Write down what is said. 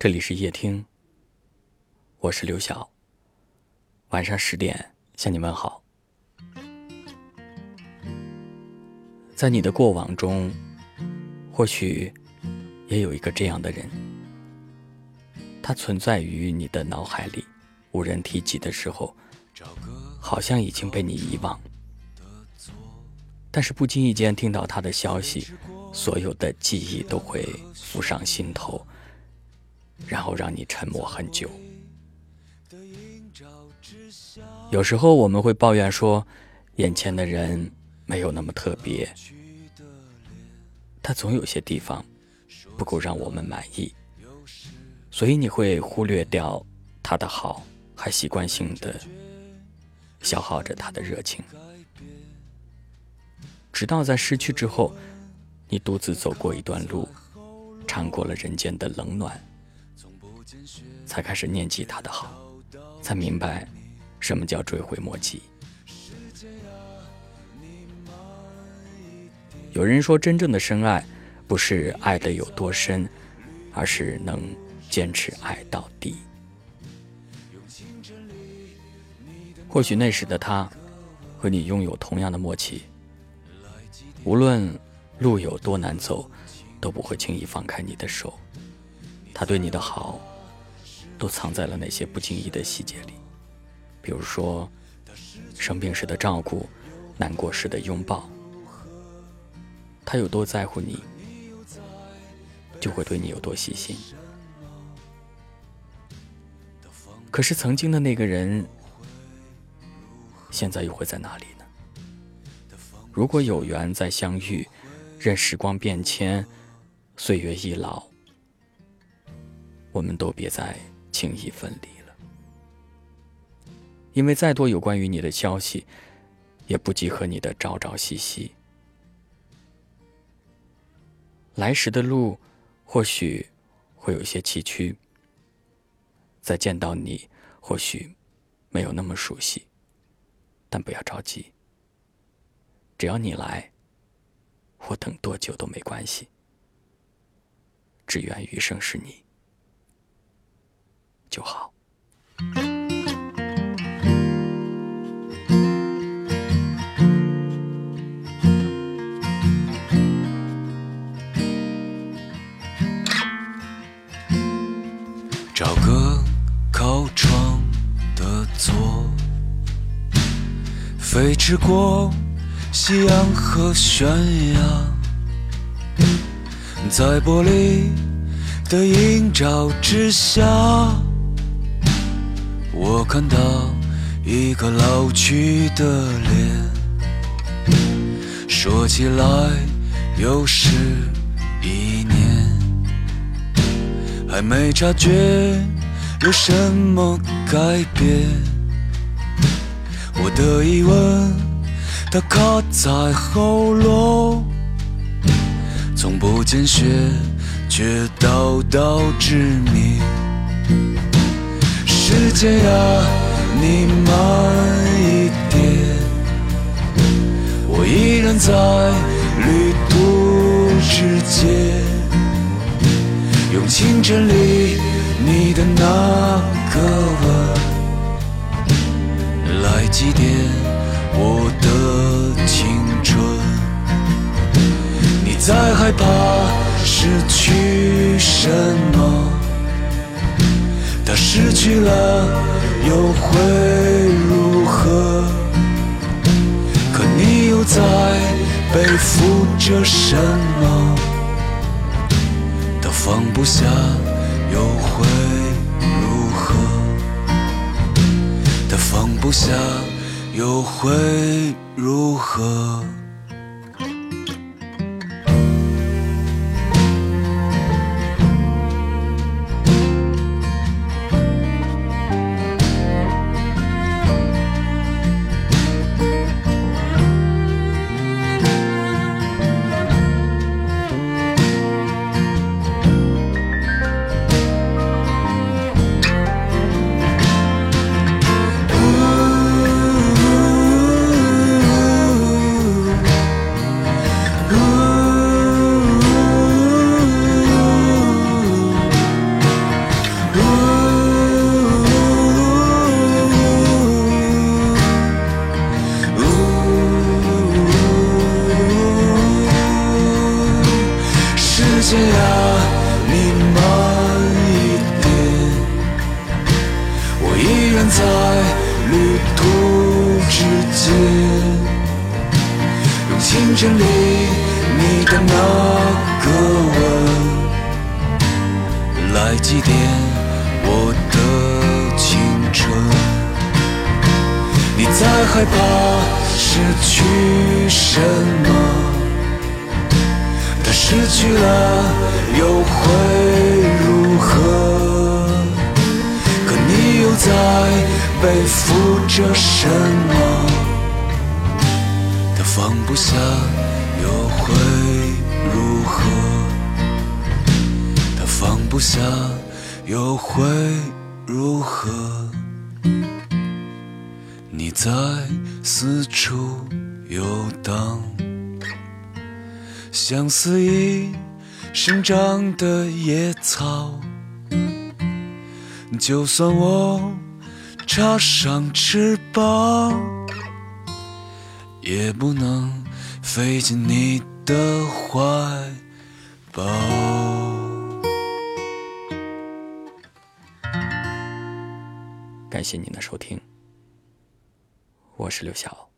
这里是夜听，我是刘晓。晚上十点向你问好。在你的过往中，或许也有一个这样的人，他存在于你的脑海里，无人提及的时候，好像已经被你遗忘。但是不经意间听到他的消息，所有的记忆都会浮上心头。然后让你沉默很久。有时候我们会抱怨说，眼前的人没有那么特别，他总有些地方不够让我们满意，所以你会忽略掉他的好，还习惯性的消耗着他的热情，直到在失去之后，你独自走过一段路，尝过了人间的冷暖。才开始念记他的好，才明白什么叫追悔莫及。有人说，真正的深爱，不是爱的有多深，而是能坚持爱到底。或许那时的他，和你拥有同样的默契，无论路有多难走，都不会轻易放开你的手。他对你的好。都藏在了那些不经意的细节里，比如说生病时的照顾，难过时的拥抱。他有多在乎你，就会对你有多细心。可是曾经的那个人，现在又会在哪里呢？如果有缘再相遇，任时光变迁，岁月易老，我们都别再。轻易分离了，因为再多有关于你的消息，也不及和你的朝朝夕夕。来时的路，或许会有些崎岖；再见到你，或许没有那么熟悉。但不要着急，只要你来，我等多久都没关系。只愿余生是你。就好。找个靠窗的座，飞驰过夕阳和悬崖，在玻璃的映照之下。我看到一个老去的脸，说起来又是一年，还没察觉有什么改变。我的疑问，它卡在喉咙，从不见血，却道道致命。时间呀，你慢一点，我依然在旅途之间，用清晨里你的那个吻来祭奠我的青春。你在害怕失去失去了又会如何？可你又在背负着什么？他放不下又会如何？他放不下又会如何？针里你的那个吻，来祭奠我的青春。你在害怕失去什么？但失去了又会如何？可你又在背负着什么？不下又会如何？他放不下又会如何？你在四处游荡，像肆意生长的野草。就算我插上翅膀。也不能飞进你的怀抱。感谢您的收听，我是刘晓。